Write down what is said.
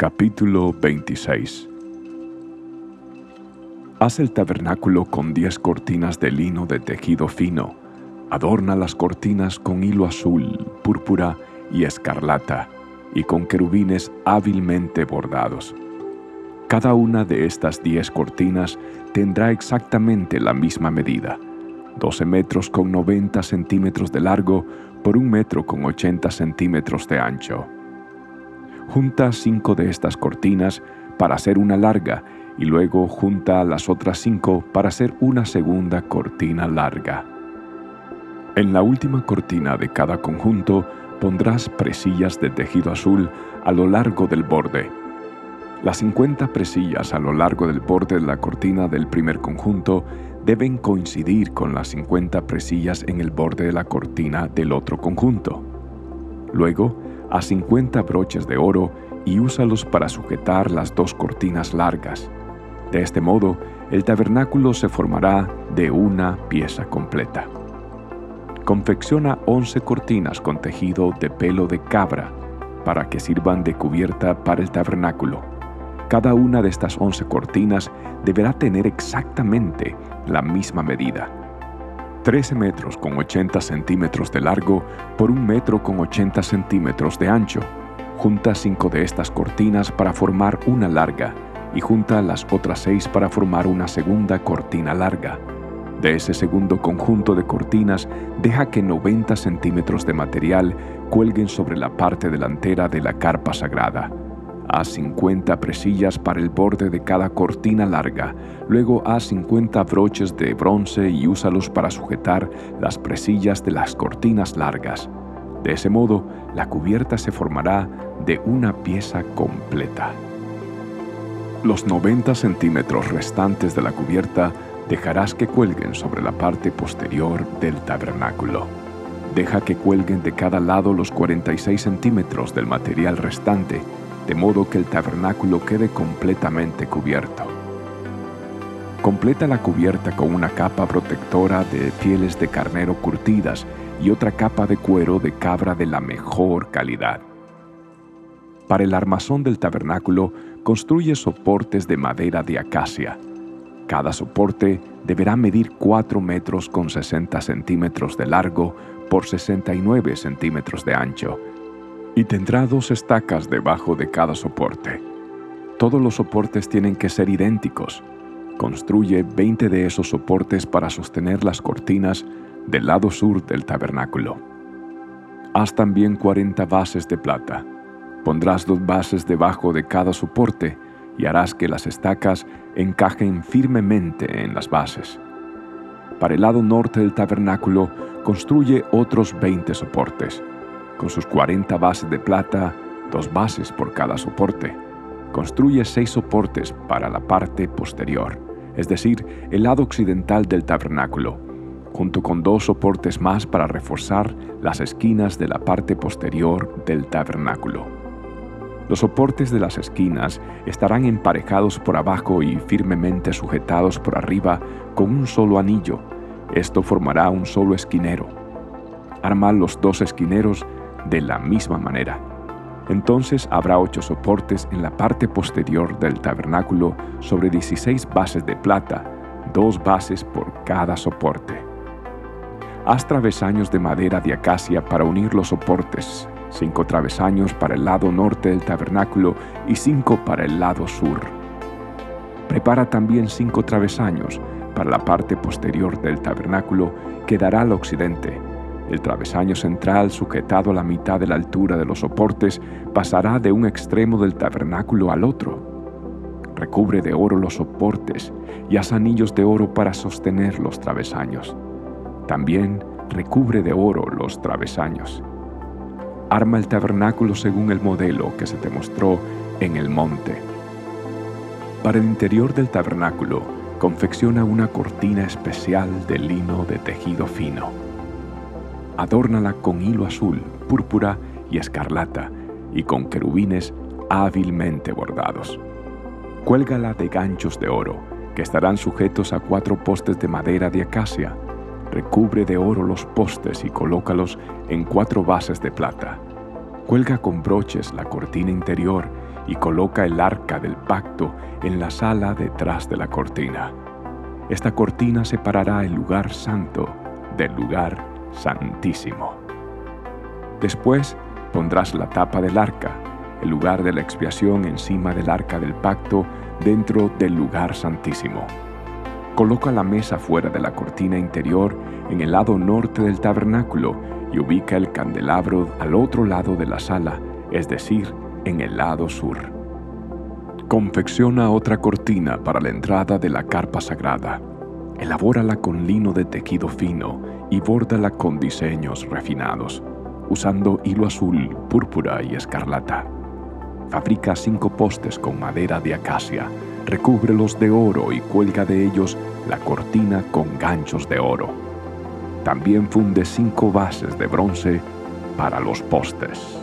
Capítulo 26 Haz el tabernáculo con diez cortinas de lino de tejido fino. Adorna las cortinas con hilo azul, púrpura y escarlata, y con querubines hábilmente bordados. Cada una de estas diez cortinas tendrá exactamente la misma medida, 12 metros con 90 centímetros de largo por un metro con 80 centímetros de ancho. Junta cinco de estas cortinas para hacer una larga y luego junta las otras cinco para hacer una segunda cortina larga. En la última cortina de cada conjunto pondrás presillas de tejido azul a lo largo del borde. Las 50 presillas a lo largo del borde de la cortina del primer conjunto deben coincidir con las 50 presillas en el borde de la cortina del otro conjunto. Luego, a 50 broches de oro y úsalos para sujetar las dos cortinas largas. De este modo, el tabernáculo se formará de una pieza completa. Confecciona 11 cortinas con tejido de pelo de cabra para que sirvan de cubierta para el tabernáculo. Cada una de estas 11 cortinas deberá tener exactamente la misma medida. 13 metros con 80 centímetros de largo por un metro con 80 centímetros de ancho. Junta cinco de estas cortinas para formar una larga y junta las otras seis para formar una segunda cortina larga. De ese segundo conjunto de cortinas, deja que 90 centímetros de material cuelguen sobre la parte delantera de la carpa sagrada. Haz 50 presillas para el borde de cada cortina larga. Luego haz 50 broches de bronce y úsalos para sujetar las presillas de las cortinas largas. De ese modo, la cubierta se formará de una pieza completa. Los 90 centímetros restantes de la cubierta dejarás que cuelguen sobre la parte posterior del tabernáculo. Deja que cuelguen de cada lado los 46 centímetros del material restante de modo que el tabernáculo quede completamente cubierto. Completa la cubierta con una capa protectora de pieles de carnero curtidas y otra capa de cuero de cabra de la mejor calidad. Para el armazón del tabernáculo construye soportes de madera de acacia. Cada soporte deberá medir 4 metros con 60 centímetros de largo por 69 centímetros de ancho y tendrá dos estacas debajo de cada soporte. Todos los soportes tienen que ser idénticos. Construye 20 de esos soportes para sostener las cortinas del lado sur del tabernáculo. Haz también 40 bases de plata. Pondrás dos bases debajo de cada soporte y harás que las estacas encajen firmemente en las bases. Para el lado norte del tabernáculo construye otros 20 soportes con sus 40 bases de plata, dos bases por cada soporte. Construye seis soportes para la parte posterior, es decir, el lado occidental del tabernáculo, junto con dos soportes más para reforzar las esquinas de la parte posterior del tabernáculo. Los soportes de las esquinas estarán emparejados por abajo y firmemente sujetados por arriba con un solo anillo. Esto formará un solo esquinero. Arma los dos esquineros de la misma manera. Entonces habrá ocho soportes en la parte posterior del tabernáculo sobre 16 bases de plata, dos bases por cada soporte. Haz travesaños de madera de acacia para unir los soportes, cinco travesaños para el lado norte del tabernáculo y cinco para el lado sur. Prepara también cinco travesaños para la parte posterior del tabernáculo que dará al occidente el travesaño central, sujetado a la mitad de la altura de los soportes, pasará de un extremo del tabernáculo al otro. Recubre de oro los soportes y haz anillos de oro para sostener los travesaños. También recubre de oro los travesaños. Arma el tabernáculo según el modelo que se te mostró en el monte. Para el interior del tabernáculo, confecciona una cortina especial de lino de tejido fino adórnala con hilo azul, púrpura y escarlata, y con querubines hábilmente bordados. Cuélgala de ganchos de oro, que estarán sujetos a cuatro postes de madera de acacia. Recubre de oro los postes y colócalos en cuatro bases de plata. Cuelga con broches la cortina interior y coloca el arca del pacto en la sala detrás de la cortina. Esta cortina separará el lugar santo del lugar santísimo. Después pondrás la tapa del arca, el lugar de la expiación encima del arca del pacto dentro del lugar santísimo. Coloca la mesa fuera de la cortina interior en el lado norte del tabernáculo y ubica el candelabro al otro lado de la sala, es decir, en el lado sur. Confecciona otra cortina para la entrada de la carpa sagrada. Elabórala con lino de tejido fino y bórdala con diseños refinados, usando hilo azul, púrpura y escarlata. Fabrica cinco postes con madera de acacia, recúbrelos de oro y cuelga de ellos la cortina con ganchos de oro. También funde cinco bases de bronce para los postes.